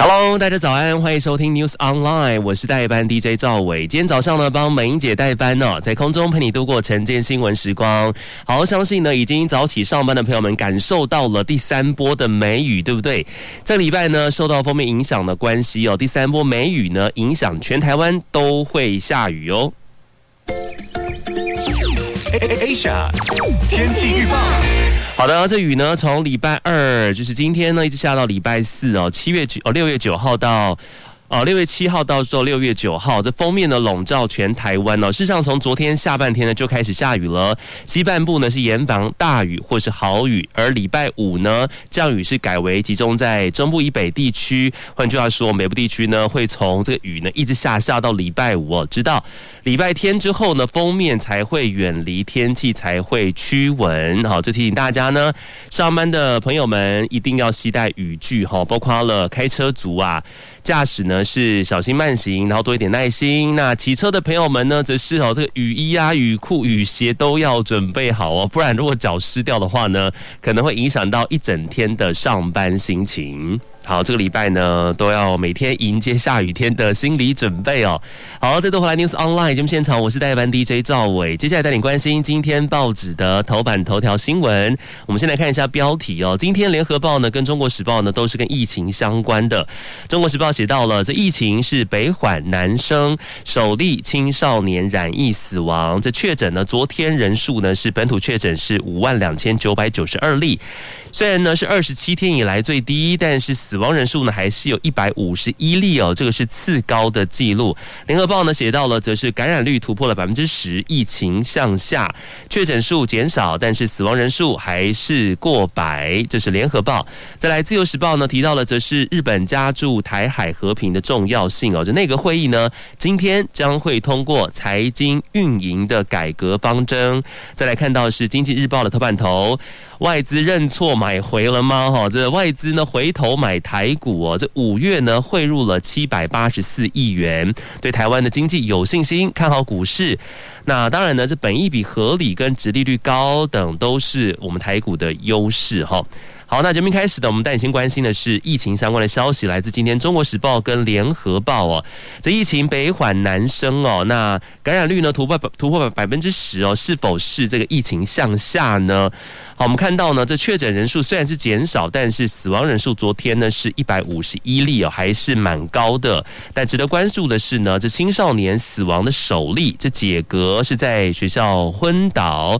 Hello，大家早安，欢迎收听 News Online，我是代班 DJ 赵伟。今天早上呢，帮美英姐代班呢、哦，在空中陪你度过晨间新闻时光。好，相信呢，已经早起上班的朋友们感受到了第三波的梅雨，对不对？这礼拜呢，受到封面影响的关系哦，第三波梅雨呢，影响全台湾都会下雨哦。Asia 天气预报。好的，这雨呢，从礼拜二就是今天呢，一直下到礼拜四哦，七月九哦，六月九号到。哦，六月七号到时候六月九号，这封面呢笼罩全台湾哦。事实上，从昨天下半天呢就开始下雨了，西半部呢是严防大雨或是豪雨，而礼拜五呢降雨是改为集中在中部以北地区。换句话说，北部地区呢会从这个雨呢一直下下到礼拜五哦，直到礼拜天之后呢封面才会远离，天气才会趋稳。好，这提醒大家呢，上班的朋友们一定要携带雨具哈，包括了开车族啊。驾驶呢是小心慢行，然后多一点耐心。那骑车的朋友们呢，则是哦，这个雨衣啊、雨裤、雨鞋都要准备好哦，不然如果脚湿掉的话呢，可能会影响到一整天的上班心情。好，这个礼拜呢都要每天迎接下雨天的心理准备哦。好，再度回来 News Online 节目现场，我是代班 DJ 赵伟。接下来带你关心今天报纸的头版头条新闻。我们先来看一下标题哦。今天联合报呢跟中国时报呢都是跟疫情相关的。中国时报写到了，这疫情是北缓南升，首例青少年染疫死亡。这确诊呢，昨天人数呢是本土确诊是五万两千九百九十二例。虽然呢是二十七天以来最低，但是死亡人数呢还是有一百五十一例哦，这个是次高的记录。联合报呢写到了，则是感染率突破了百分之十，疫情向下，确诊数减少，但是死亡人数还是过百。这是联合报。再来，自由时报呢提到了，则是日本加注台海和平的重要性哦。就内阁会议呢今天将会通过财经运营的改革方针。再来看到是经济日报的头版头。外资认错买回了吗？哈，这外资呢回头买台股哦，这五月呢汇入了七百八十四亿元，对台湾的经济有信心，看好股市。那当然呢，这本益比合理跟殖利率高等都是我们台股的优势哈。好，那节目开始的，我们带你先关心的是疫情相关的消息，来自今天《中国时报》跟《联合报》哦。这疫情北缓南升哦，那感染率呢突破突破百分之十哦，是否是这个疫情向下呢？好，我们看到呢，这确诊人数虽然是减少，但是死亡人数昨天呢是一百五十一例哦，还是蛮高的。但值得关注的是呢，这青少年死亡的首例，这解隔是在学校昏倒。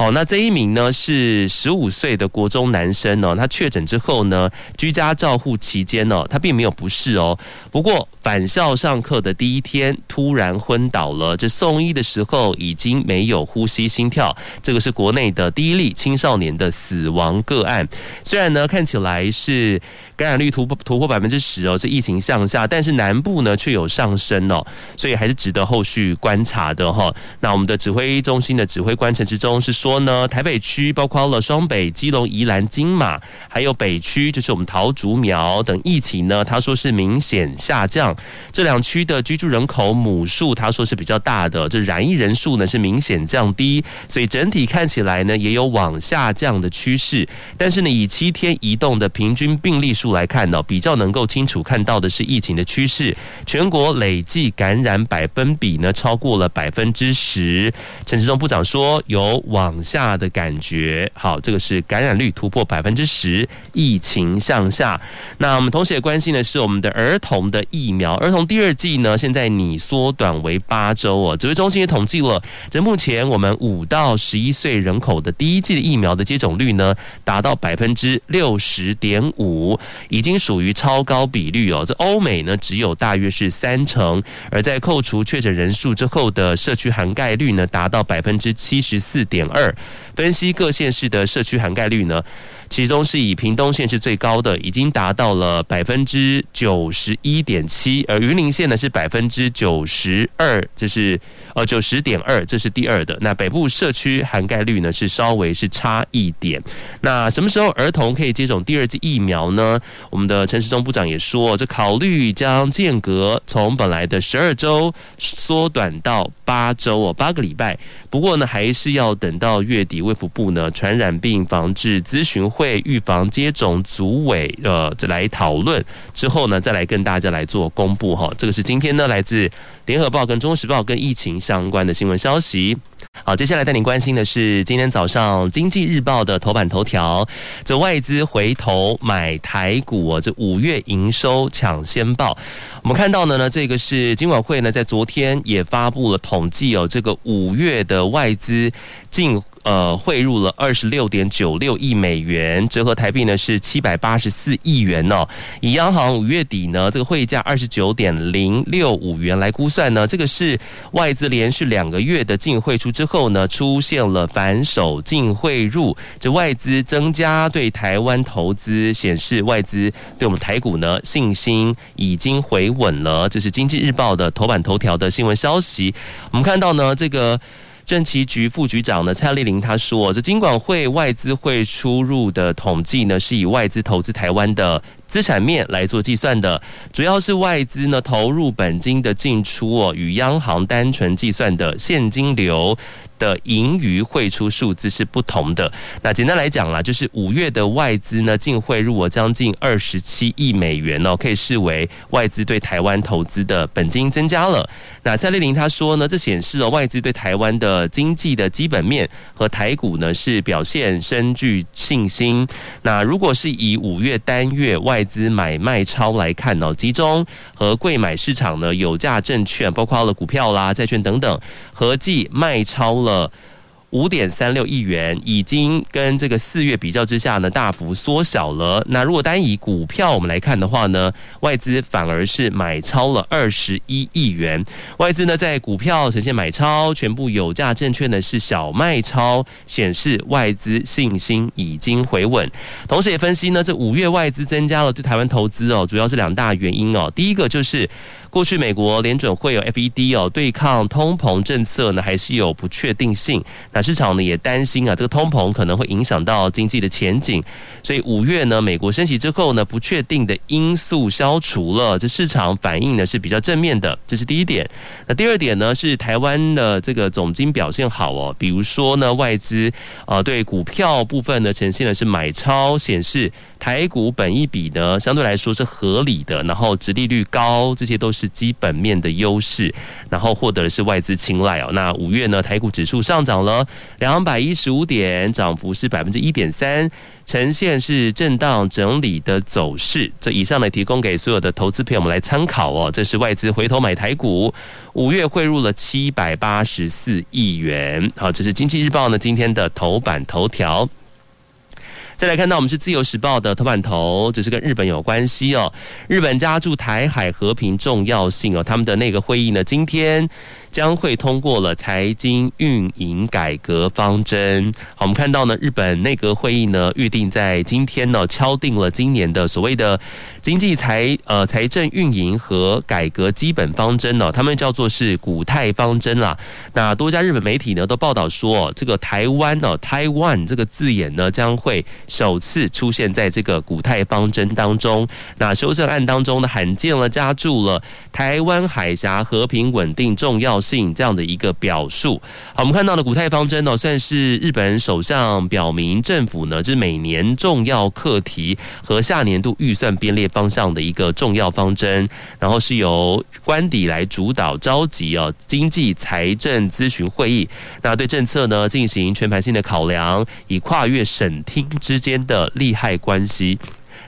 哦，那这一名呢是十五岁的国中男生哦，他确诊之后呢，居家照护期间呢，他并没有不适哦。不过返校上课的第一天突然昏倒了，这送医的时候已经没有呼吸心跳，这个是国内的第一例青少年的死亡个案。虽然呢看起来是感染率突破突破百分之十哦，这疫情向下，但是南部呢却有上升哦，所以还是值得后续观察的哈。那我们的指挥中心的指挥官陈时中是说。说呢，台北区包括了双北、基隆、宜兰、金马，还有北区，就是我们桃竹苗等疫情呢，他说是明显下降。这两区的居住人口母数，他说是比较大的，这染疫人数呢是明显降低，所以整体看起来呢也有往下降的趋势。但是呢，以七天移动的平均病例数来看呢，比较能够清楚看到的是疫情的趋势。全国累计感染百分比呢超过了百分之十。陈时中部长说有往下的感觉，好，这个是感染率突破百分之十，疫情向下。那我们同时也关心的是我们的儿童的疫苗，儿童第二剂呢，现在拟缩短为八周哦。指挥中心也统计了，这目前我们五到十一岁人口的第一剂的疫苗的接种率呢，达到百分之六十点五，已经属于超高比率哦。这欧美呢，只有大约是三成，而在扣除确诊人数之后的社区涵盖率呢达到百分之七十四点二。分析各县市的社区涵盖率呢，其中是以屏东县是最高的，已经达到了百分之九十一点七，而云林县呢是百分之九十二，这是呃九十点二，这是第二的。那北部社区涵盖率呢是稍微是差一点。那什么时候儿童可以接种第二剂疫苗呢？我们的陈时中部长也说，这考虑将间隔从本来的十二周缩短到八周哦，八个礼拜。不过呢，还是要等到月底。卫福部呢，传染病防治咨询会预防接种组委呃，来讨论之后呢，再来跟大家来做公布哈。这个是今天呢，来自联合报跟中时报跟疫情相关的新闻消息。好，接下来带您关心的是今天早上经济日报的头版头条，这外资回头买台股，这五月营收抢先报。我们看到的呢，这个是金管会呢在昨天也发布了统计哦，这个五月的外资净。呃，汇入了二十六点九六亿美元，折合台币呢是七百八十四亿元哦。以央行五月底呢这个汇价二十九点零六五元来估算呢，这个是外资连续两个月的净汇出之后呢，出现了反手净汇入，这外资增加对台湾投资，显示外资对我们台股呢信心已经回稳了。这是经济日报的头版头条的新闻消息。我们看到呢，这个。政企局副局长呢蔡丽玲她说，这金管会外资汇出入的统计呢，是以外资投资台湾的资产面来做计算的，主要是外资呢投入本金的进出哦，与央行单纯计算的现金流。的盈余汇出数字是不同的。那简单来讲啦，就是五月的外资呢净汇入了将近二十七亿美元哦，可以视为外资对台湾投资的本金增加了。那蔡丽玲她说呢，这显示了外资对台湾的经济的基本面和台股呢是表现深具信心。那如果是以五月单月外资买卖超来看哦，集中和贵买市场呢有价证券，包括了股票啦、债券等等，合计卖超了。五点三六亿元已经跟这个四月比较之下呢，大幅缩小了。那如果单以股票我们来看的话呢，外资反而是买超了二十一亿元。外资呢在股票呈现买超，全部有价证券呢是小卖超，显示外资信心已经回稳。同时也分析呢，这五月外资增加了对台湾投资哦，主要是两大原因哦。第一个就是。过去美国联准会有 FED 哦，对抗通膨政策呢，还是有不确定性。那市场呢也担心啊，这个通膨可能会影响到经济的前景。所以五月呢，美国升息之后呢，不确定的因素消除了，这市场反应呢是比较正面的。这是第一点。那第二点呢，是台湾的这个总经表现好哦，比如说呢，外资啊对股票部分呢呈现的是买超，显示台股本一比呢相对来说是合理的，然后殖利率高，这些都是。是基本面的优势，然后获得的是外资青睐哦。那五月呢，台股指数上涨了两百一十五点，涨幅是百分之一点三，呈现是震荡整理的走势。这以上呢，提供给所有的投资朋友们来参考哦。这是外资回头买台股，五月汇入了七百八十四亿元。好，这是经济日报呢今天的头版头条。再来看到我们是自由时报的头版头，这是跟日本有关系哦。日本加注台海和平重要性哦，他们的那个会议呢，今天。将会通过了财经运营改革方针。好，我们看到呢，日本内阁会议呢预定在今天呢敲定了今年的所谓的经济财呃财政运营和改革基本方针呢，他们叫做是古泰方针啦。那多家日本媒体呢都报道说，这个台湾呢台湾这个字眼呢将会首次出现在这个古泰方针当中。那修正案当中呢罕见了加注了台湾海峡和平稳定重要性这样的一个表述，好，我们看到的古泰方针呢，算是日本首相表明政府呢，就是每年重要课题和下年度预算编列方向的一个重要方针，然后是由官邸来主导召集哦经济财政咨询会议，那对政策呢进行全盘性的考量，以跨越省厅之间的利害关系。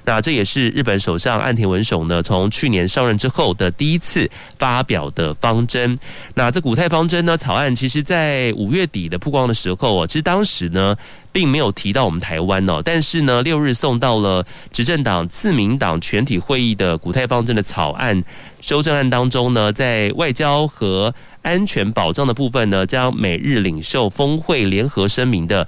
那这也是日本首相岸田文雄呢，从去年上任之后的第一次发表的方针。那这古泰方针呢，草案其实在五月底的曝光的时候啊，其实当时呢，并没有提到我们台湾哦。但是呢，六日送到了执政党自民党全体会议的古泰方针的草案修正案当中呢，在外交和安全保障的部分呢，将美日领袖峰会联合声明的。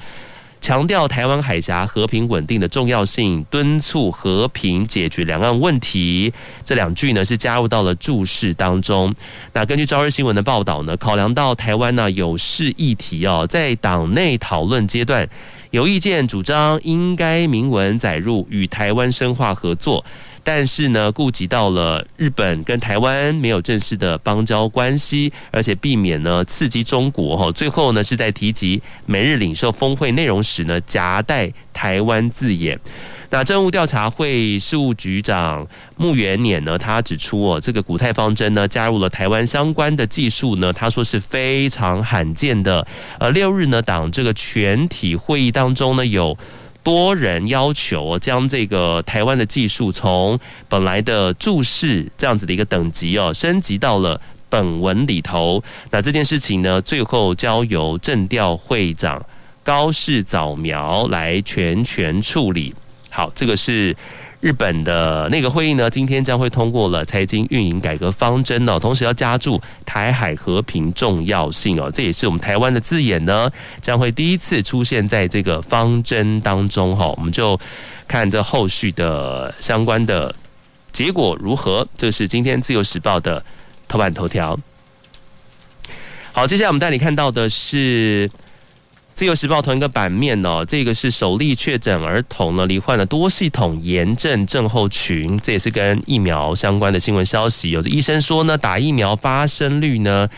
强调台湾海峡和平稳定的重要性，敦促和平解决两岸问题。这两句呢是加入到了注释当中。那根据朝日新闻的报道呢，考量到台湾呢有事议题哦，在党内讨论阶段，有意见主张应该明文载入与台湾深化合作。但是呢，顾及到了日本跟台湾没有正式的邦交关系，而且避免呢刺激中国哈。最后呢，是在提及美日领袖峰会内容时呢，夹带台湾字眼。那政务调查会事务局长木原稔呢，他指出哦，这个古泰方针呢，加入了台湾相关的技术呢，他说是非常罕见的。呃，六日呢，党这个全体会议当中呢，有。多人要求将这个台湾的技术从本来的注释这样子的一个等级哦，升级到了本文里头。那这件事情呢，最后交由政调会长高市早苗来全权处理。好，这个是。日本的那个会议呢，今天将会通过了财经运营改革方针哦，同时要加注台海和平重要性哦，这也是我们台湾的字眼呢，将会第一次出现在这个方针当中哈，我们就看这后续的相关的结果如何。这是今天自由时报的头版头条。好，接下来我们带你看到的是。自由时报同一个版面哦，这个是首例确诊儿童呢罹患了多系统炎症症候群，这也是跟疫苗相关的新闻消息。有的医生说呢，打疫苗发生率呢。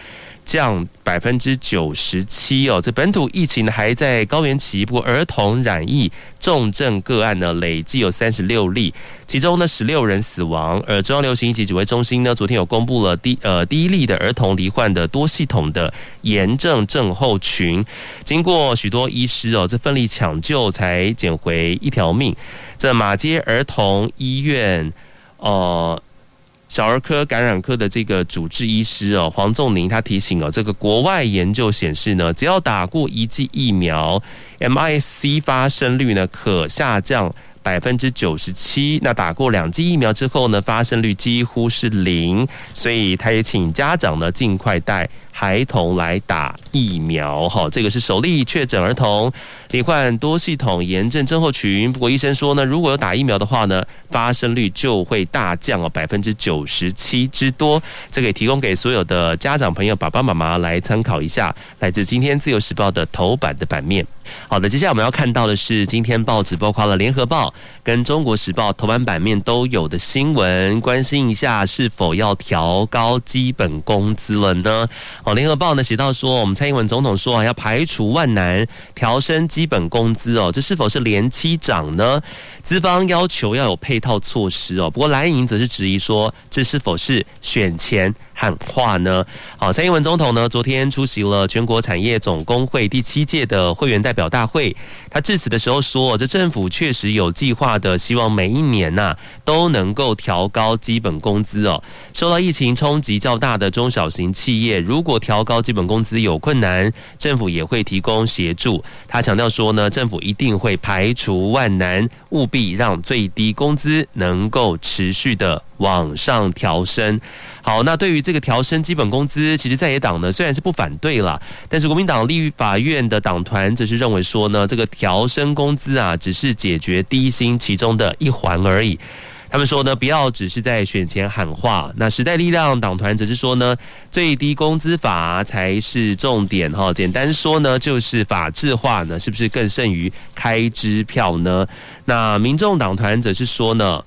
降百分之九十七哦，这本土疫情还在高原期，不过儿童染疫重症个案呢累计有三十六例，其中呢十六人死亡。而中央流行疫情指挥中心呢昨天有公布了第呃第一例的儿童罹患的多系统的炎症症候群，经过许多医师哦这奋力抢救才捡回一条命。这马偕儿童医院呃。小儿科感染科的这个主治医师哦，黄仲宁他提醒哦，这个国外研究显示呢，只要打过一剂疫苗，MIC 发生率呢可下降百分之九十七。那打过两剂疫苗之后呢，发生率几乎是零。所以他也请家长呢尽快带孩童来打疫苗，哈，这个是首例确诊儿童罹患多系统炎症症候群。不过医生说呢，如果有打疫苗的话呢，发生率就会大降哦，百分之九十七之多。这个也提供给所有的家长朋友、爸爸妈妈来参考一下。来自今天自由时报的头版的版面。好的，接下来我们要看到的是今天报纸包括了联合报跟中国时报头版版面都有的新闻，关心一下是否要调高基本工资了呢？哦，联合报呢写到说，我们蔡英文总统说啊，要排除万难调升基本工资哦，这是否是连期涨呢？资方要求要有配套措施哦，不过蓝营则是质疑说，这是否是选前喊话呢？好，蔡英文总统呢昨天出席了全国产业总工会第七届的会员代表大会，他致辞的时候说，这政府确实有计划的，希望每一年呐、都能够调高基本工资哦。受到疫情冲击较大的中小型企业，如果调高基本工资有困难，政府也会提供协助。他强调说呢，政府一定会排除万难，务必让最低工资能够持续的往上调升。好，那对于这个调升基本工资，其实在野党呢虽然是不反对了，但是国民党立法院的党团则是认为说呢，这个调升工资啊，只是解决低薪其中的一环而已。他们说呢，不要只是在选前喊话。那时代力量党团则是说呢，最低工资法才是重点哈。简单说呢，就是法制化呢，是不是更胜于开支票呢？那民众党团则是说呢。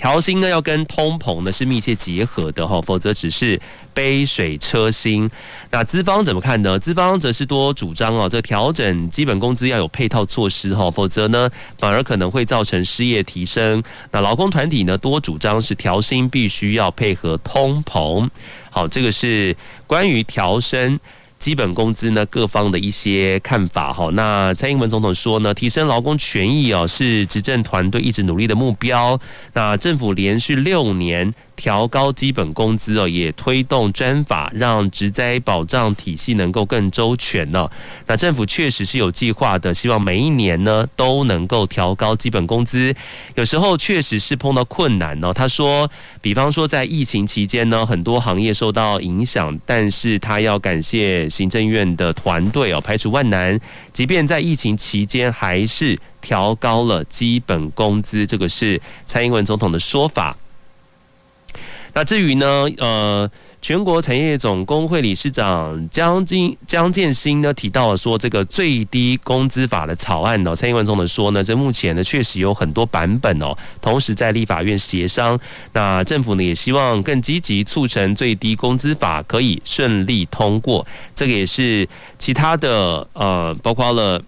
调薪呢，要跟通膨呢是密切结合的哈，否则只是杯水车薪。那资方怎么看呢？资方则是多主张哦，这调整基本工资要有配套措施哈，否则呢反而可能会造成失业提升。那劳工团体呢多主张是调薪必须要配合通膨。好，这个是关于调升基本工资呢，各方的一些看法哈。那蔡英文总统说呢，提升劳工权益哦，是执政团队一直努力的目标。那政府连续六年调高基本工资哦，也推动专法，让职灾保障体系能够更周全呢。那政府确实是有计划的，希望每一年呢都能够调高基本工资。有时候确实是碰到困难哦。他说，比方说在疫情期间呢，很多行业受到影响，但是他要感谢。行政院的团队哦，排除万难，即便在疫情期间，还是调高了基本工资。这个是蔡英文总统的说法。那至于呢，呃。全国产业总工会理事长江金江建新呢提到了说，这个最低工资法的草案哦，蔡英文总统说呢，这目前呢确实有很多版本哦，同时在立法院协商，那政府呢也希望更积极促成最低工资法可以顺利通过，这个也是其他的呃，包括了。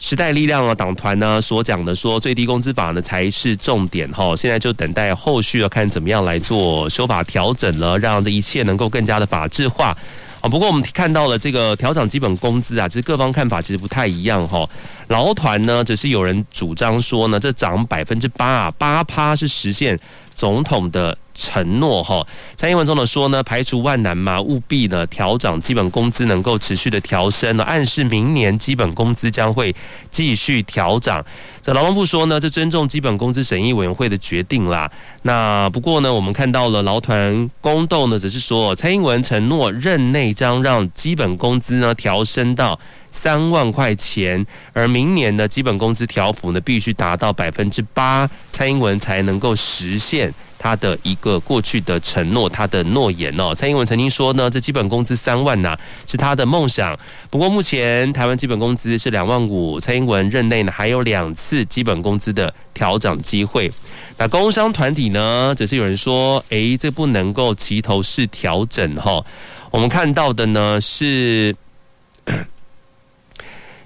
时代力量啊，党团呢所讲的说最低工资法呢才是重点哈，现在就等待后续要看怎么样来做修法调整了，让这一切能够更加的法制化啊。不过我们看到了这个调整基本工资啊，其实各方看法其实不太一样哈。劳团呢只是有人主张说呢，这涨百分之八啊，八趴是实现总统的。承诺哈，蔡英文总统说呢，排除万难嘛，务必呢调涨基本工资，能够持续的调升呢，暗示明年基本工资将会继续调涨。这劳动部说呢，这尊重基本工资审议委员会的决定啦。那不过呢，我们看到了劳团公斗呢，则是说蔡英文承诺任内将让基本工资呢调升到三万块钱，而明年呢基本工资调幅呢必须达到百分之八，蔡英文才能够实现。他的一个过去的承诺，他的诺言哦。蔡英文曾经说呢，这基本工资三万呐、是他的梦想。不过目前台湾基本工资是两万五，蔡英文任内呢还有两次基本工资的调整机会。那工商团体呢，则是有人说，诶，这不能够齐头式调整哈。我们看到的呢是。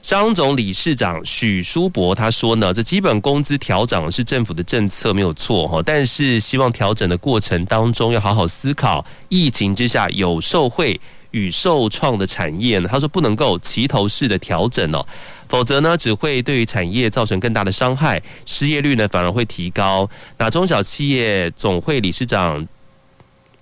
商总理事长许书博他说呢，这基本工资调涨是政府的政策没有错哈，但是希望调整的过程当中要好好思考，疫情之下有受惠与受创的产业呢，他说不能够齐头式的调整哦，否则呢只会对于产业造成更大的伤害，失业率呢反而会提高。那中小企业总会理事长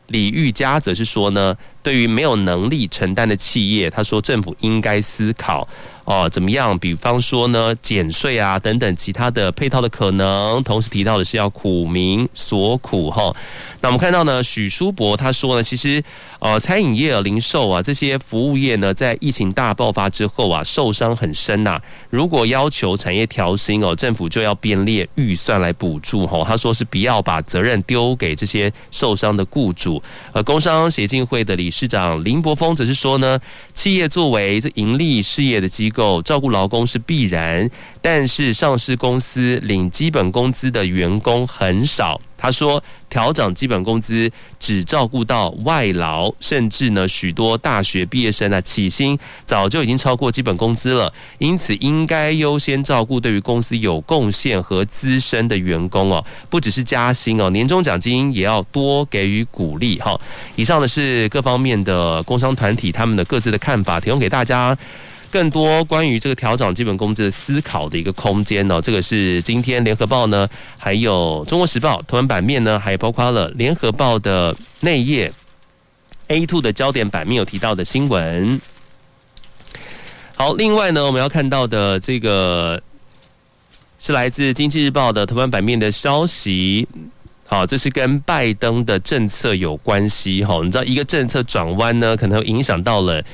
李玉佳则是说呢，对于没有能力承担的企业，他说政府应该思考。哦，怎么样？比方说呢，减税啊，等等其他的配套的可能。同时提到的是要苦民所苦哈。那我们看到呢，许书博他说呢，其实呃，餐饮业、零售啊这些服务业呢，在疫情大爆发之后啊，受伤很深呐。如果要求产业调薪哦，政府就要编列预算来补助哈。他说是不要把责任丢给这些受伤的雇主。呃，工商协进会的理市长林柏峰则是说呢，企业作为这盈利事业的机构，照顾劳工是必然，但是上市公司领基本工资的员工很少。他说，调涨基本工资只照顾到外劳，甚至呢许多大学毕业生啊起薪早就已经超过基本工资了，因此应该优先照顾对于公司有贡献和资深的员工哦，不只是加薪哦，年终奖金也要多给予鼓励哈。以上的是各方面的工商团体他们的各自的看法，提供给大家。更多关于这个调整基本工资的思考的一个空间呢，这个是今天联合报呢，还有中国时报头版版面呢，还包括了联合报的内页 A two 的焦点版面有提到的新闻。好，另外呢，我们要看到的这个是来自经济日报的头版版面的消息。好，这是跟拜登的政策有关系哈。你知道一个政策转弯呢，可能会影响到了。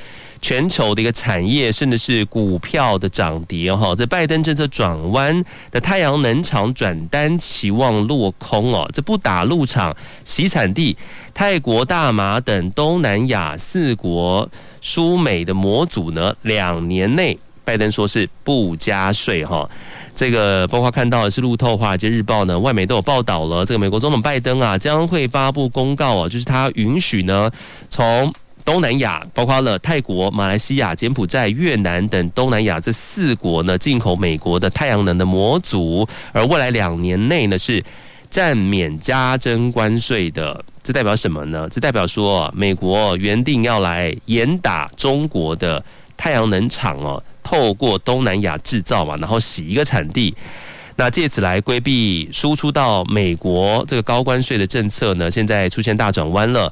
全球的一个产业，甚至是股票的涨跌，哈，在拜登政策转弯的太阳能厂转单期望落空哦，这不打陆场，洗产地泰国、大马等东南亚四国输美的模组呢，两年内拜登说是不加税哈，这个包括看到的是路透、华尔街日报呢，外媒都有报道了，这个美国总统拜登啊将会发布公告啊，就是他允许呢从。东南亚包括了泰国、马来西亚、柬埔寨、越南等东南亚这四国呢，进口美国的太阳能的模组，而未来两年内呢是暂免加征关税的。这代表什么呢？这代表说，美国原定要来严打中国的太阳能厂哦，透过东南亚制造嘛，然后洗一个产地，那借此来规避输出到美国这个高关税的政策呢，现在出现大转弯了。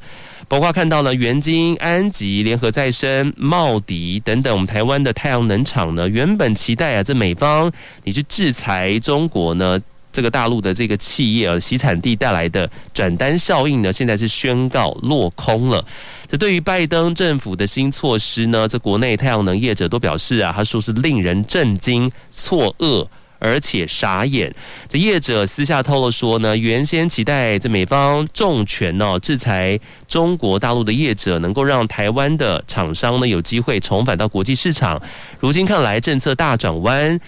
包括看到了元晶、安吉、联合再生、茂迪等等，我们台湾的太阳能厂呢，原本期待啊，这美方你去制裁中国呢，这个大陆的这个企业啊，洗产地带来的转单效应呢，现在是宣告落空了。这对于拜登政府的新措施呢，这国内太阳能业者都表示啊，他说是令人震惊、错愕。而且傻眼，这业者私下透露说呢，原先期待这美方重拳哦制裁中国大陆的业者，能够让台湾的厂商呢有机会重返到国际市场。如今看来，政策大转弯。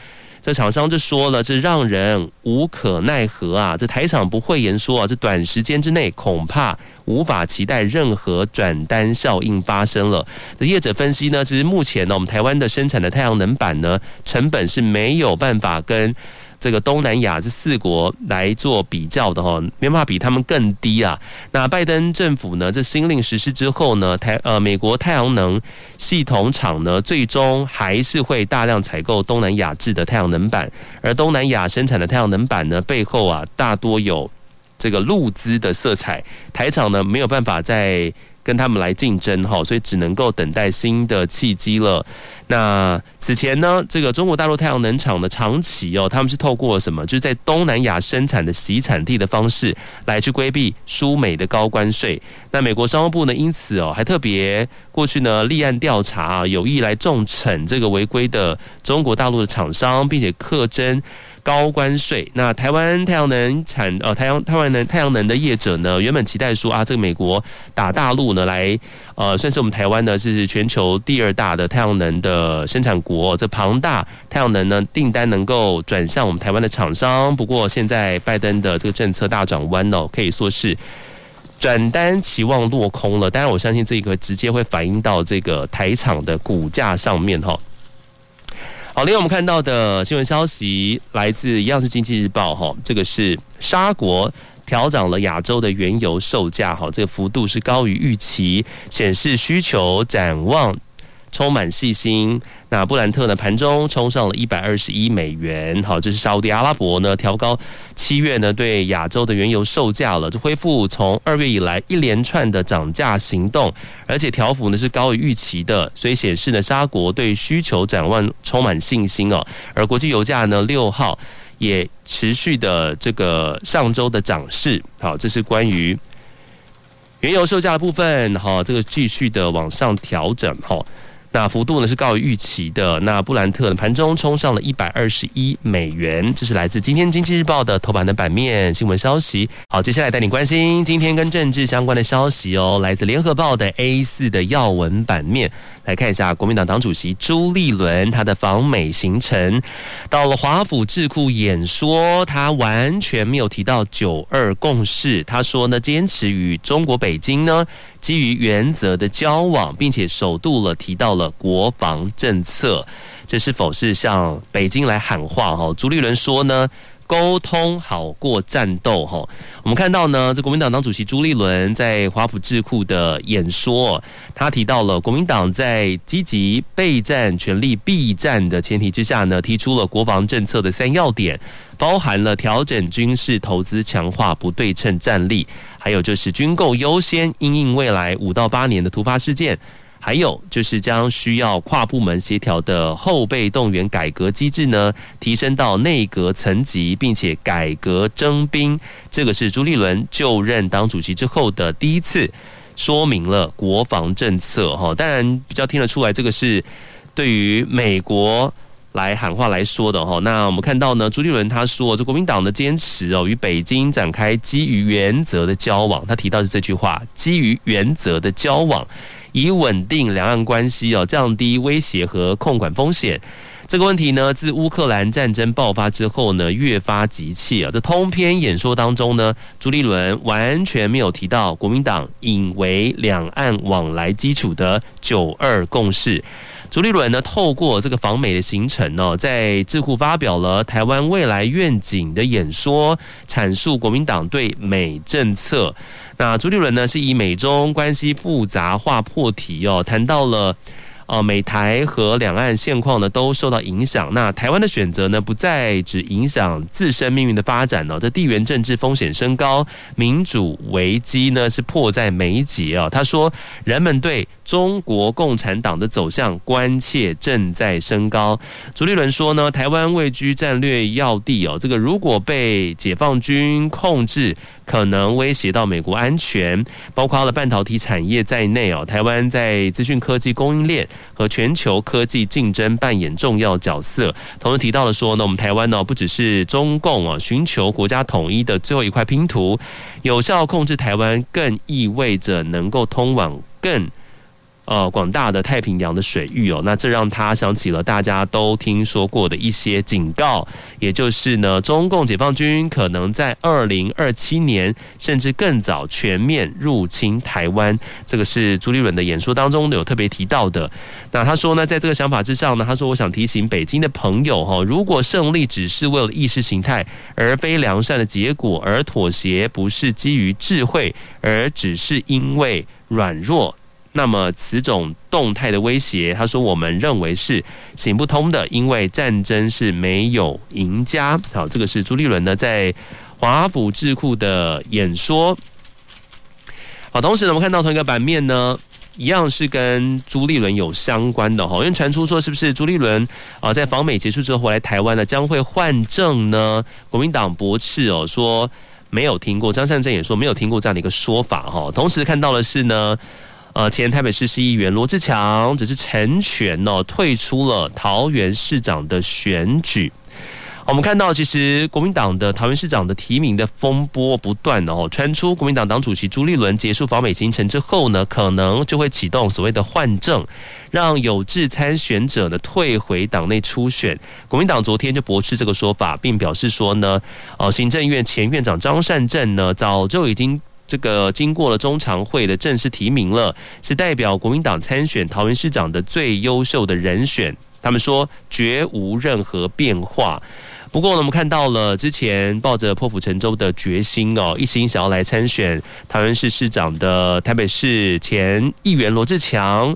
这厂商就说了，这让人无可奈何啊！这台厂不会言说啊，这短时间之内恐怕无法期待任何转单效应发生了。这业者分析呢，其实目前呢，我们台湾的生产的太阳能板呢，成本是没有办法跟。这个东南亚这四国来做比较的哈，没办法比他们更低啊。那拜登政府呢，这新令实施之后呢，台呃美国太阳能系统厂呢，最终还是会大量采购东南亚制的太阳能板，而东南亚生产的太阳能板呢，背后啊大多有这个陆资的色彩，台厂呢没有办法在。跟他们来竞争哈，所以只能够等待新的契机了。那此前呢，这个中国大陆太阳能厂的长期哦，他们是透过什么？就是在东南亚生产的洗产地的方式来去规避输美的高关税。那美国商务部呢，因此哦，还特别过去呢立案调查，有意来重惩这个违规的中国大陆的厂商，并且课征。高关税，那台湾太阳能产呃太阳台湾能太阳能的业者呢，原本期待说啊，这个美国打大陆呢，来呃算是我们台湾呢是全球第二大的太阳能的生产国，这庞大太阳能呢订单能够转向我们台湾的厂商。不过现在拜登的这个政策大转弯哦，可以说是转单期望落空了。当然，我相信这个直接会反映到这个台厂的股价上面哈。好，另外我们看到的新闻消息来自一样是《经济日报》哈，这个是沙国调涨了亚洲的原油售价哈，这个幅度是高于预期，显示需求展望。充满信心。那布兰特呢？盘中冲上了一百二十一美元。好，这是沙乌地阿拉伯呢调高七月呢对亚洲的原油售价了，就恢复从二月以来一连串的涨价行动，而且调幅呢是高于预期的，所以显示呢沙国对需求展望充满信心哦。而国际油价呢六号也持续的这个上周的涨势。好，这是关于原油售价的部分。好，这个继续的往上调整。好。那幅度呢是高于预期的。那布兰特呢盘中冲上了一百二十一美元，这是来自今天经济日报的头版的版面新闻消息。好，接下来带你关心今天跟政治相关的消息哦。来自联合报的 A 四的要闻版面，来看一下国民党党主席朱立伦他的访美行程，到了华府智库演说，他完全没有提到九二共识。他说呢，坚持与中国北京呢基于原则的交往，并且首度了提到了国防政策，这是否是向北京来喊话？哈，朱立伦说呢，沟通好过战斗。哈，我们看到呢，这国民党党主席朱立伦在华府智库的演说，他提到了国民党在积极备战、全力避战的前提之下呢，提出了国防政策的三要点。包含了调整军事投资、强化不对称战力，还有就是军购优先，因应未来五到八年的突发事件，还有就是将需要跨部门协调的后备动员改革机制呢，提升到内阁层级，并且改革征兵。这个是朱立伦就任党主席之后的第一次说明了国防政策。哈，当然比较听得出来，这个是对于美国。来喊话来说的哈，那我们看到呢，朱立伦他说，这国民党的坚持哦，与北京展开基于原则的交往。他提到是这句话，基于原则的交往，以稳定两岸关系哦，降低威胁和控管风险。这个问题呢，自乌克兰战争爆发之后呢，越发急切啊。这通篇演说当中呢，朱立伦完全没有提到国民党引为两岸往来基础的九二共识。朱立伦呢，透过这个访美的行程呢，在智库发表了台湾未来愿景的演说，阐述国民党对美政策。那朱立伦呢，是以美中关系复杂化破题哦，谈到了。呃，美台和两岸现况呢都受到影响。那台湾的选择呢，不再只影响自身命运的发展呢，这地缘政治风险升高，民主危机呢是迫在眉睫啊。他说，人们对中国共产党的走向关切正在升高。朱立伦说呢，台湾位居战略要地哦，这个如果被解放军控制。可能威胁到美国安全，包括了半导体产业在内哦。台湾在资讯科技供应链和全球科技竞争扮演重要角色。同时提到了说呢，我们台湾呢不只是中共啊寻求国家统一的最后一块拼图，有效控制台湾更意味着能够通往更。呃，广大的太平洋的水域哦，那这让他想起了大家都听说过的一些警告，也就是呢，中共解放军可能在二零二七年甚至更早全面入侵台湾。这个是朱立伦的演说当中有特别提到的。那他说呢，在这个想法之上呢，他说我想提醒北京的朋友哈，如果胜利只是为了意识形态而非良善的结果，而妥协不是基于智慧，而只是因为软弱。那么此种动态的威胁，他说我们认为是行不通的，因为战争是没有赢家。好，这个是朱立伦呢在华府智库的演说。好，同时呢，我们看到同一个版面呢，一样是跟朱立伦有相关的哈，因为传出说是不是朱立伦啊在访美结束之后回来台湾呢，将会换证呢？国民党驳斥哦，说没有听过，张善政也说没有听过这样的一个说法哈。同时看到的是呢。呃，前台北市市议员罗志强只是成全哦，退出了桃园市长的选举。我们看到，其实国民党的桃园市长的提名的风波不断哦，传出国民党党主席朱立伦结束访美行程之后呢，可能就会启动所谓的换证，让有志参选者呢退回党内初选。国民党昨天就驳斥这个说法，并表示说呢，呃，行政院前院长张善政呢，早就已经。这个经过了中常会的正式提名了，是代表国民党参选桃园市长的最优秀的人选。他们说绝无任何变化。不过呢，我们看到了之前抱着破釜沉舟的决心哦，一心想要来参选桃园市市长的台北市前议员罗志强，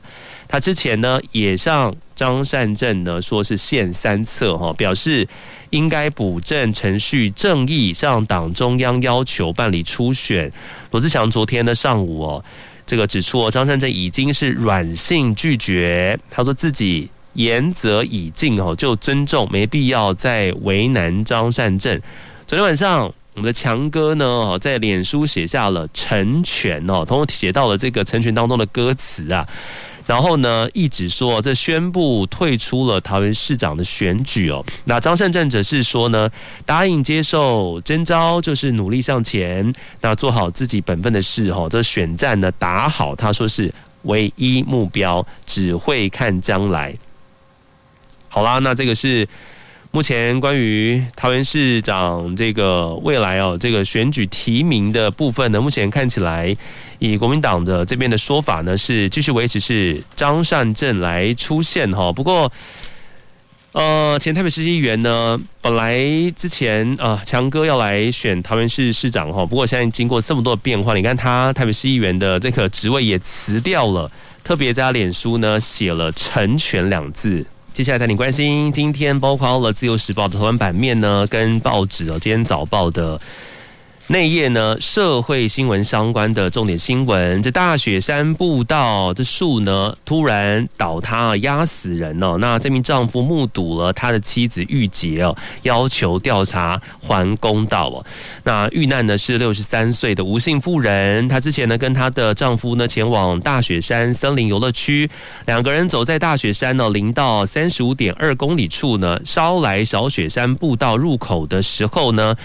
他之前呢也向张善政呢说是献三策哈，表示。应该补正程序正义，向党中央要求办理初选。罗志祥昨天的上午哦，这个指出哦，张善政已经是软性拒绝，他说自己言则已尽哦，就尊重，没必要再为难张善政。昨天晚上，我们的强哥呢，在脸书写下了成全哦，同时写到了这个成全当中的歌词啊。然后呢，一直说这宣布退出了桃园市长的选举哦。那张善政则是说呢，答应接受征召，就是努力向前，那做好自己本分的事哦。这选战呢打好，他说是唯一目标，只会看将来。好啦，那这个是。目前关于桃园市长这个未来哦，这个选举提名的部分呢，目前看起来以国民党的这边的说法呢，是继续维持是张善政来出现哈。不过，呃，前台北市议员呢，本来之前呃强哥要来选桃园市市长哈，不过现在经过这么多的变化，你看他台北市议员的这个职位也辞掉了，特别在他脸书呢写了“成全”两字。接下来带你关心，今天包括了《自由时报》的头版版面呢，跟报纸哦，今天早报的。内页呢，社会新闻相关的重点新闻，这大雪山步道这树呢突然倒塌，压死人哦。那这名丈夫目睹了他的妻子遇劫哦，要求调查还公道哦。那遇难呢是六十三岁的吴姓妇人，她之前呢跟她的丈夫呢前往大雪山森林游乐区，两个人走在大雪山呢零到三十五点二公里处呢，烧来小雪山步道入口的时候呢。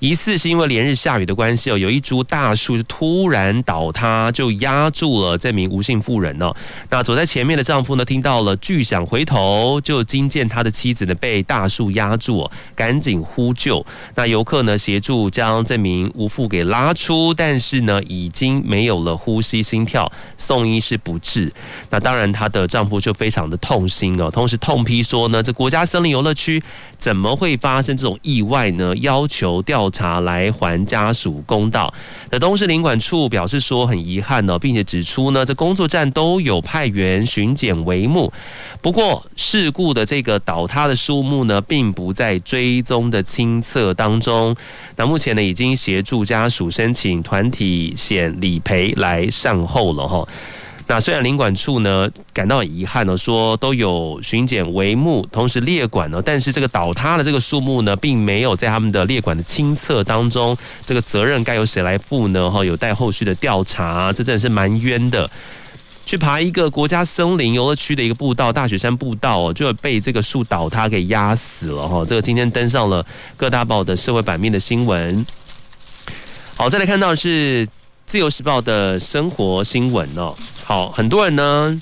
疑似是因为连日下雨的关系哦，有一株大树就突然倒塌，就压住了这名吴姓妇人哦。那走在前面的丈夫呢，听到了巨响，回头就惊见他的妻子呢被大树压住哦，赶紧呼救。那游客呢协助将这名吴妇给拉出，但是呢已经没有了呼吸心跳，送医是不治。那当然，她的丈夫就非常的痛心哦，同时痛批说呢，这国家森林游乐区怎么会发生这种意外呢？要求调查来还家属公道。那东势林管处表示说很遗憾呢，并且指出呢，这工作站都有派员巡检帷幕。不过事故的这个倒塌的树木呢，并不在追踪的清册当中。那目前呢，已经协助家属申请团体险理赔来善后了哈。那虽然林管处呢感到很遗憾呢，说都有巡检维护，同时列管呢，但是这个倒塌的这个树木呢，并没有在他们的列管的清册当中，这个责任该由谁来负呢？哈，有待后续的调查，这真的是蛮冤的。去爬一个国家森林游乐区的一个步道，大雪山步道哦，就被这个树倒塌给压死了哈。这个今天登上了各大报的社会版面的新闻。好，再来看到是自由时报的生活新闻哦。好，很多人呢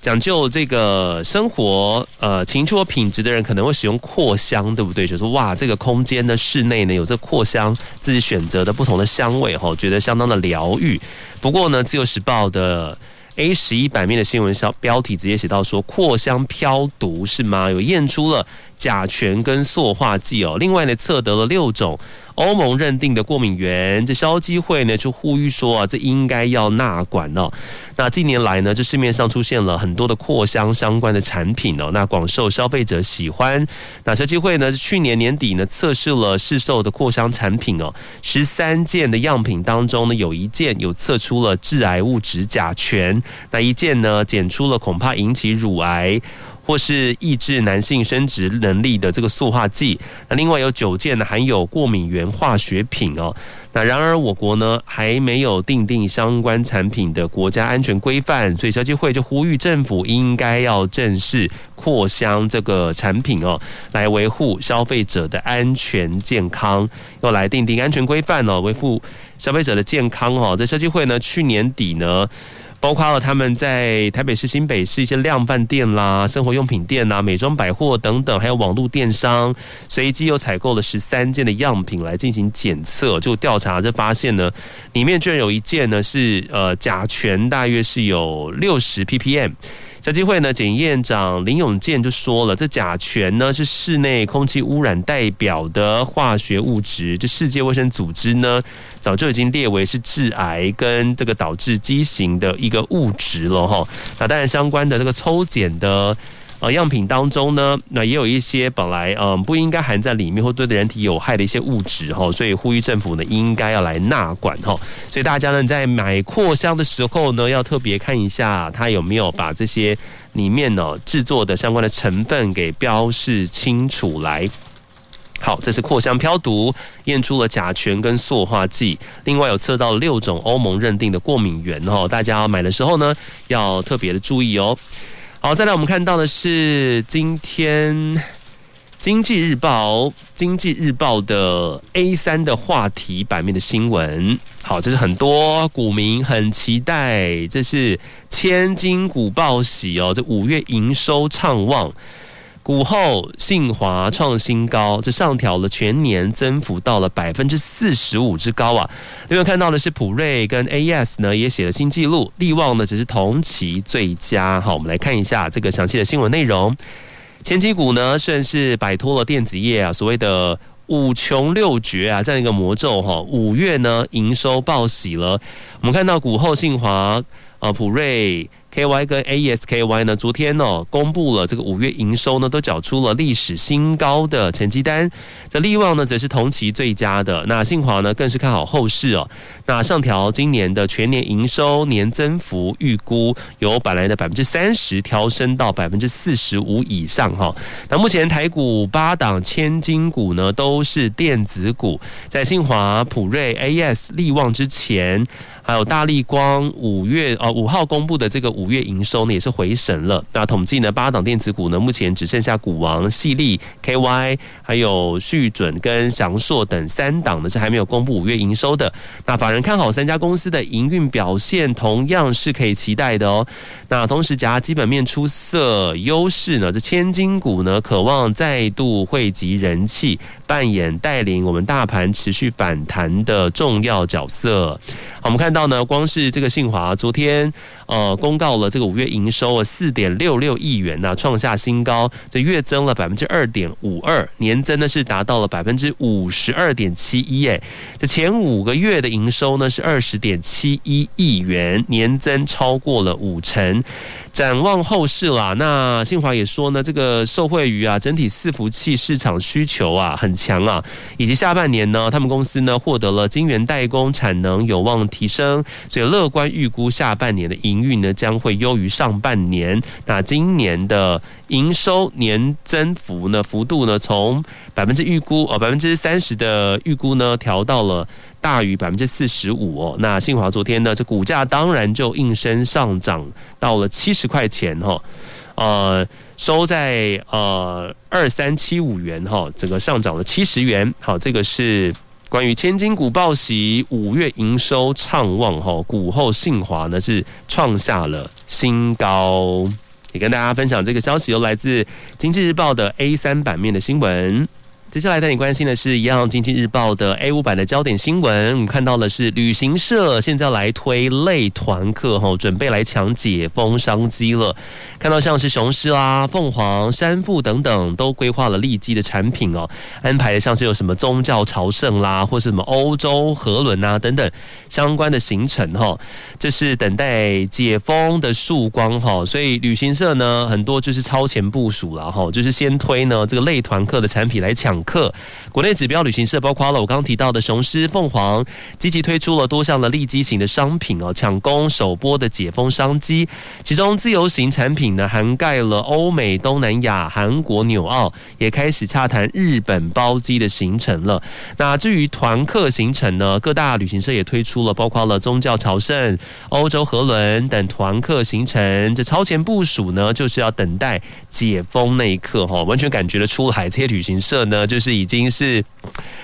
讲究这个生活呃情趣品质的人，可能会使用扩香，对不对？就是哇，这个空间的室内呢有这扩香，自己选择的不同的香味哈，觉得相当的疗愈。不过呢，自由时报的 A 十一版面的新闻上标题直接写到说扩香飘毒是吗？有验出了甲醛跟塑化剂哦。另外呢，测得了六种。欧盟认定的过敏源，这消基会呢就呼吁说啊，这应该要纳管哦。那近年来呢，这市面上出现了很多的扩香相关的产品哦，那广受消费者喜欢。那消基会呢，去年年底呢测试了市售的扩香产品哦，十三件的样品当中呢，有一件有测出了致癌物质甲醛，那一件呢检出了恐怕引起乳癌。或是抑制男性生殖能力的这个塑化剂，那另外有九件呢含有过敏原化学品哦。那然而我国呢还没有定定相关产品的国家安全规范，所以消基会就呼吁政府应该要正视扩香这个产品哦，来维护消费者的安全健康，要来定定安全规范哦，维护消费者的健康哦。这消基会呢去年底呢。包括了他们在台北市、新北市一些量贩店啦、生活用品店啦、美妆百货等等，还有网络电商，随机又采购了十三件的样品来进行检测，就调查就发现呢，里面居然有一件呢是呃甲醛，大约是有六十 ppm。消基会呢，检验长林永健就说了，这甲醛呢是室内空气污染代表的化学物质，这世界卫生组织呢早就已经列为是致癌跟这个导致畸形的一个物质了哈。那当然相关的这个抽检的。呃，样品当中呢，那也有一些本来嗯不应该含在里面或对人体有害的一些物质哈，所以呼吁政府呢应该要来纳管哈。所以大家呢在买扩香的时候呢，要特别看一下它有没有把这些里面呢制作的相关的成分给标示清楚来。好，这是扩香飘毒，验出了甲醛跟塑化剂，另外有测到六种欧盟认定的过敏源哈，大家要买的时候呢要特别的注意哦。好，再来我们看到的是今天《经济日报》《经济日报》的 A 三的话题版面的新闻。好，这是很多股民很期待，这是千金股报喜哦，这五月营收畅旺。股后信华创新高，这上调了全年增幅到了百分之四十五之高啊！另外看到的是普瑞跟 AES 呢也写了新纪录，力旺呢只是同期最佳。好，我们来看一下这个详细的新闻内容。前期股呢算是摆脱了电子业啊所谓的五穷六绝啊这样一个魔咒哈，五月呢营收报喜了。我们看到股后信华啊普瑞。K Y 跟 A E S K Y 呢，昨天呢、公布了这个五月营收呢，都缴出了历史新高的成绩单。这力旺呢，则是同期最佳的。那信华呢，更是看好后市哦。那上调今年的全年营收年增幅预估，由本来的百分之三十调升到百分之四十五以上哈。那目前台股八档千金股呢，都是电子股，在信华、普瑞、AS、力旺之前。还有大力光五月呃五号公布的这个五月营收呢也是回神了。那统计呢，八档电子股呢，目前只剩下股王、矽力、KY，还有旭准跟祥硕等三档呢是还没有公布五月营收的。那法人看好三家公司的营运表现，同样是可以期待的哦。那同时，夹基本面出色优势呢，这千金股呢，渴望再度汇集人气，扮演带领我们大盘持续反弹的重要角色。好，我们看到呢，光是这个信华昨天呃公告了这个五月营收啊四点六六亿元呐，创下新高，这月增了百分之二点五二，年增呢是达到了百分之五十二点七一，哎，这前五个月的营收呢是二十点七一亿元，年增超过了五成。展望后市啦，那信华也说呢，这个受惠于啊整体伺服器市场需求啊很强啊，以及下半年呢，他们公司呢获得了晶圆代工产能有望提升，所以乐观预估下半年的营运呢将会优于上半年。那今年的营收年增幅呢幅度呢从百分之预预估哦百分之三十的预估呢调到了。大于百分之四十五哦，那信华昨天呢，这股价当然就应声上涨到了七十块钱哈，呃，收在呃二三七五元哈，整个上涨了七十元。好，这个是关于千金股报喜，五月营收畅旺哈，股后信华呢是创下了新高。也跟大家分享这个消息，由来自经济日报的 A 三版面的新闻。接下来带你关心的是一样，《经济日报》的 A 五版的焦点新闻，我们看到的是旅行社现在来推类团客，哈，准备来抢解封商机了。看到像是雄狮啦、凤凰、山富等等，都规划了利基的产品哦，安排的像是有什么宗教朝圣啦，或是什么欧洲河轮啊等等相关的行程哈，这是等待解封的曙光哈。所以旅行社呢，很多就是超前部署了哈，就是先推呢这个类团客的产品来抢。客国内指标旅行社包括了我刚刚提到的雄狮、凤凰，积极推出了多项的利基型的商品哦，抢攻首波的解封商机。其中自由行产品呢，涵盖了欧美、东南亚、韩国、纽澳，也开始洽谈日本包机的行程了。那至于团客行程呢，各大旅行社也推出了包括了宗教朝圣、欧洲河轮等团客行程。这超前部署呢，就是要等待解封那一刻哈，完全感觉得出海，这些旅行社呢。就是已经是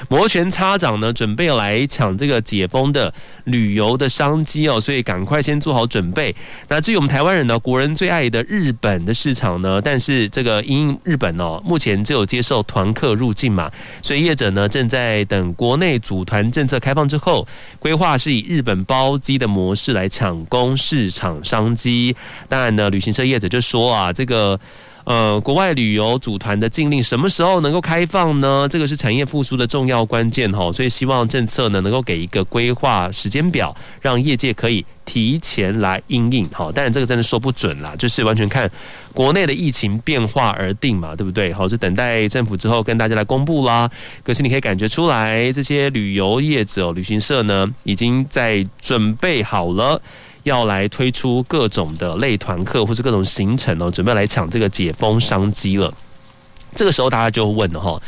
摩拳擦掌呢，准备来抢这个解封的旅游的商机哦，所以赶快先做好准备。那至于我们台湾人呢，国人最爱的日本的市场呢，但是这个因日本哦，目前只有接受团客入境嘛，所以业者呢正在等国内组团政策开放之后，规划是以日本包机的模式来抢攻市场商机。当然呢，旅行社业者就说啊，这个。呃，国外旅游组团的禁令什么时候能够开放呢？这个是产业复苏的重要关键哈，所以希望政策呢能够给一个规划时间表，让业界可以提前来应应好。但这个真的说不准啦，就是完全看国内的疫情变化而定嘛，对不对？好，是等待政府之后跟大家来公布啦。可是你可以感觉出来，这些旅游业者、旅行社呢，已经在准备好了。要来推出各种的类团课或是各种行程哦，准备来抢这个解封商机了。这个时候大家就问了哈，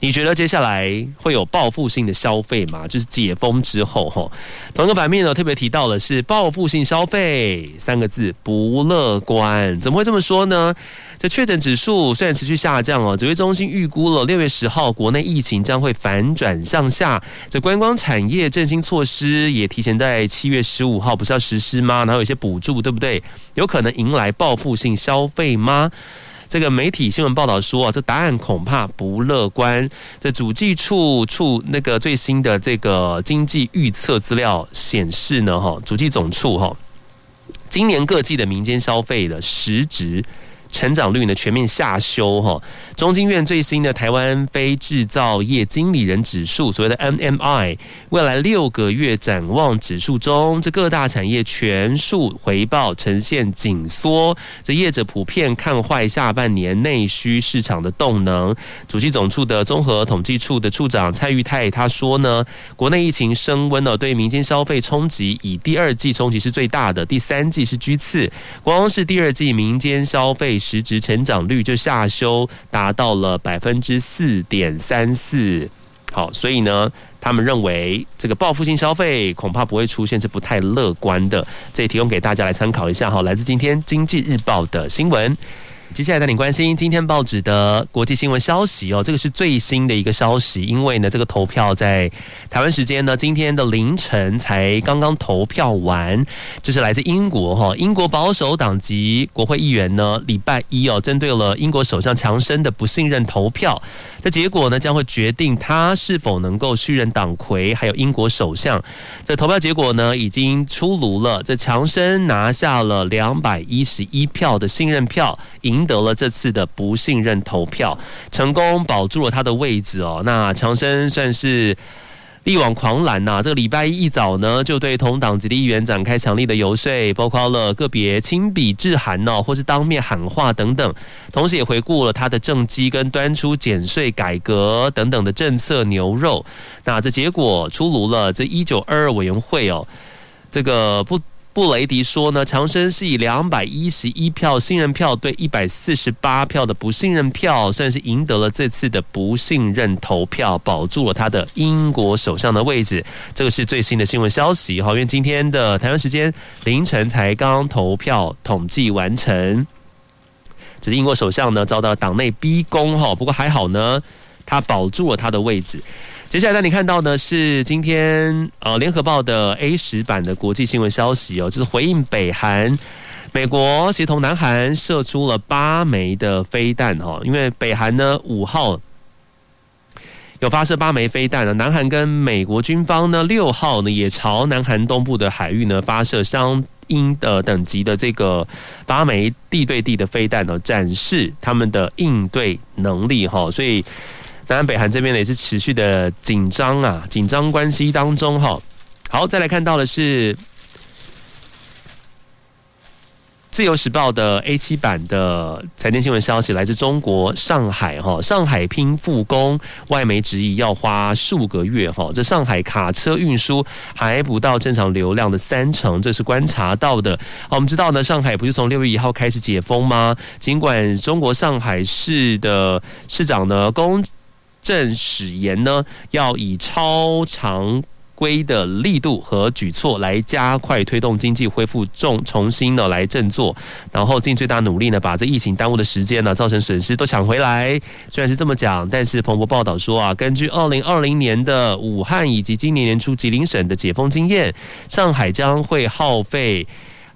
你觉得接下来会有报复性的消费吗？就是解封之后哈，同一个版面呢特别提到的是报复性消费三个字不乐观，怎么会这么说呢？这确诊指数虽然持续下降哦，指挥中心预估了六月十号国内疫情将会反转向下。这观光产业振兴措施也提前在七月十五号不是要实施吗？然后有一些补助，对不对？有可能迎来报复性消费吗？这个媒体新闻报道说啊，这答案恐怕不乐观。这主计处处那个最新的这个经济预测资料显示呢，哈，主计总处哈，今年各季的民间消费的实质。成长率呢全面下修哈，中经院最新的台湾非制造业经理人指数，所谓的 MMI，未来六个月展望指数中，这各大产业全数回报呈现紧缩，这业者普遍看坏下半年内需市场的动能。主计总处的综合统计处的处长蔡玉泰他说呢，国内疫情升温了，对民间消费冲击以第二季冲击是最大的，第三季是居次，光是第二季民间消费。实质成长率就下修，达到了百分之四点三四。好，所以呢，他们认为这个报复性消费恐怕不会出现，是不太乐观的。这也提供给大家来参考一下哈。来自今天《经济日报》的新闻。接下来带你关心今天报纸的国际新闻消息哦，这个是最新的一个消息，因为呢，这个投票在台湾时间呢今天的凌晨才刚刚投票完，这是来自英国哈，英国保守党籍国会议员呢礼拜一哦，针对了英国首相强生的不信任投票，这结果呢将会决定他是否能够续任党魁，还有英国首相。这投票结果呢已经出炉了，这强生拿下了两百一十一票的信任票，赢。赢得了这次的不信任投票，成功保住了他的位置哦。那强生算是力挽狂澜呐。这个礼拜一一早呢，就对同党籍的议员展开强力的游说，包括了个别亲笔致函哦，或是当面喊话等等。同时也回顾了他的政绩，跟端出减税改革等等的政策牛肉。那这结果出炉了，这一九二二委员会哦，这个不。布雷迪说呢，强生是以两百一十一票信任票对一百四十八票的不信任票，算是赢得了这次的不信任投票，保住了他的英国首相的位置。这个是最新的新闻消息哈，因为今天的台湾时间凌晨才刚投票统计完成，只是英国首相呢遭到党内逼宫哈，不过还好呢，他保住了他的位置。接下来带你看到的是今天呃联合报的 A 十版的国际新闻消息哦，就是回应北韩，美国协同南韩射出了八枚的飞弹哈，因为北韩呢五号有发射八枚飞弹，南韩跟美国军方呢六号呢也朝南韩东部的海域呢发射相应的等级的这个八枚地对地的飞弹呢，展示他们的应对能力哈，所以。南韩、北韩这边呢也是持续的紧张啊，紧张关系当中哈。好，再来看到的是《自由时报》的 A 七版的财经新闻消息，来自中国上海哈。上海拼复工，外媒质疑要花数个月哈。这上海卡车运输还不到正常流量的三成，这是观察到的。好，我们知道呢，上海不是从六月一号开始解封吗？尽管中国上海市的市长呢公。正誓言呢，要以超常规的力度和举措来加快推动经济恢复，重重新的来振作，然后尽最大努力呢，把这疫情耽误的时间呢，造成损失都抢回来。虽然是这么讲，但是彭博报道说啊，根据二零二零年的武汉以及今年年初吉林省的解封经验，上海将会耗费。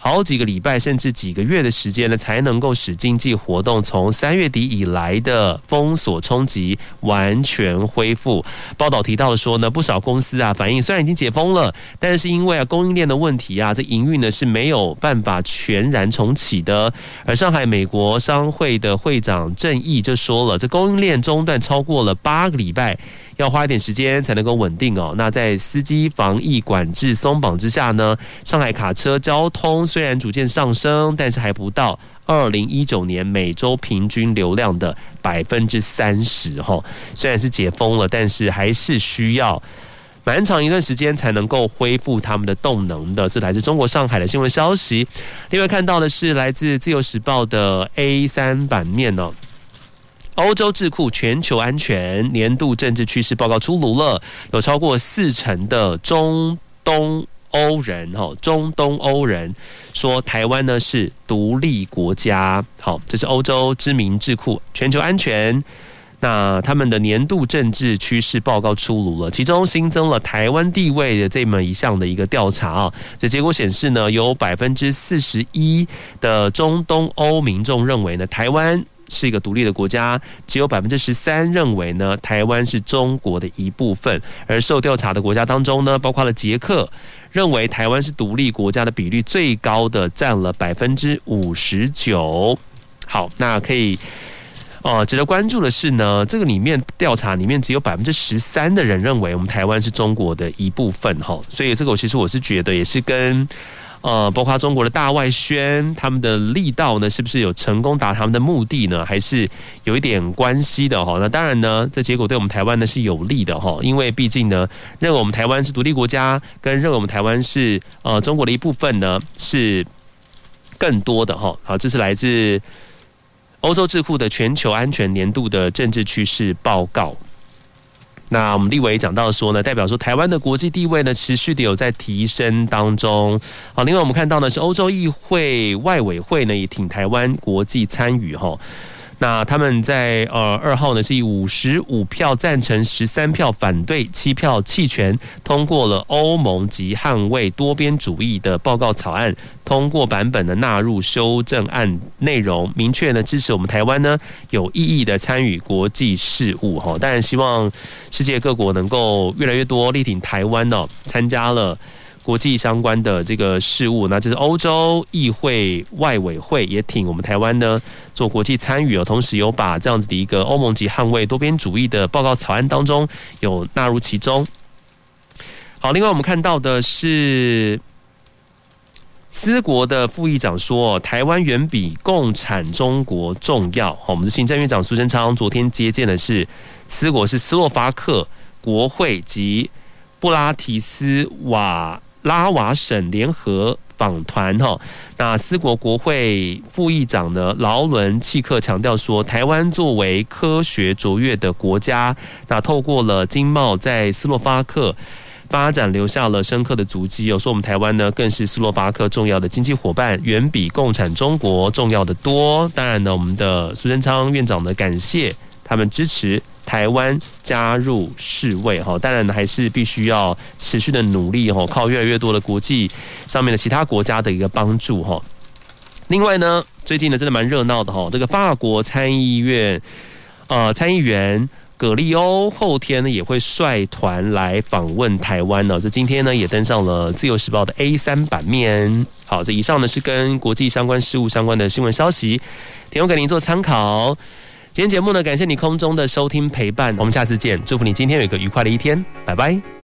好几个礼拜甚至几个月的时间呢，才能够使经济活动从三月底以来的封锁冲击完全恢复。报道提到说呢，不少公司啊反映，虽然已经解封了，但是因为啊供应链的问题啊，这营运呢是没有办法全然重启的。而上海美国商会的会长郑毅就说了，这供应链中断超过了八个礼拜。要花一点时间才能够稳定哦。那在司机防疫管制松绑之下呢，上海卡车交通虽然逐渐上升，但是还不到二零一九年每周平均流量的百分之三十哈。虽然是解封了，但是还是需要蛮长一段时间才能够恢复他们的动能的。这来自中国上海的新闻消息。另外看到的是来自自由时报的 A 三版面哦。欧洲智库全球安全年度政治趋势报告出炉了，有超过四成的中东欧人，哈，中东欧人说台湾呢是独立国家。好，这是欧洲知名智库全球安全，那他们的年度政治趋势报告出炉了，其中新增了台湾地位的这么一项的一个调查啊，这结果显示呢，有百分之四十一的中东欧民众认为呢，台湾。是一个独立的国家，只有百分之十三认为呢，台湾是中国的一部分。而受调查的国家当中呢，包括了捷克，认为台湾是独立国家的比率最高的，占了百分之五十九。好，那可以，呃，值得关注的是呢，这个里面调查里面只有百分之十三的人认为我们台湾是中国的一部分。哈，所以这个我其实我是觉得也是跟。呃，包括中国的大外宣，他们的力道呢，是不是有成功达他们的目的呢？还是有一点关系的哈？那当然呢，这结果对我们台湾呢是有利的哈，因为毕竟呢，认为我们台湾是独立国家，跟认为我们台湾是呃中国的一部分呢，是更多的哈。好，这是来自欧洲智库的全球安全年度的政治趋势报告。那我们立委讲到说呢，代表说台湾的国际地位呢，持续的有在提升当中。好，另外我们看到呢，是欧洲议会外委会呢也挺台湾国际参与哈。那他们在呃二号呢是以五十五票赞成、十三票反对、七票弃权通过了欧盟及捍卫多边主义的报告草案。通过版本的纳入修正案内容，明确呢支持我们台湾呢有意义的参与国际事务哈。当然希望世界各国能够越来越多力挺台湾哦，参加了。国际相关的这个事务，那这是欧洲议会外委会也挺我们台湾呢做国际参与哦，同时有把这样子的一个欧盟及捍卫多边主义的报告草案当中有纳入其中。好，另外我们看到的是思国的副议长说，台湾远比共产中国重要。我们的行政院长苏贞昌昨天接见的是思国是斯洛伐克国会及布拉提斯瓦。拉瓦省联合访团哈，那斯国国会副议长呢劳伦契克强调说，台湾作为科学卓越的国家，那透过了经贸在斯洛伐克发展，留下了深刻的足迹。有说我们台湾呢，更是斯洛伐克重要的经济伙伴，远比共产中国重要的多。当然呢，我们的苏贞昌院长呢，感谢他们支持。台湾加入世卫哈，当然还是必须要持续的努力哈，靠越来越多的国际上面的其他国家的一个帮助哈。另外呢，最近呢真的蛮热闹的哈，这个法国参议院呃参议员葛利欧后天呢也会率团来访问台湾呢，这今天呢也登上了自由时报的 A 三版面。好，这以上呢是跟国际相关事务相关的新闻消息，提供给您做参考。今天节目呢，感谢你空中的收听陪伴，我们下次见，祝福你今天有一个愉快的一天，拜拜。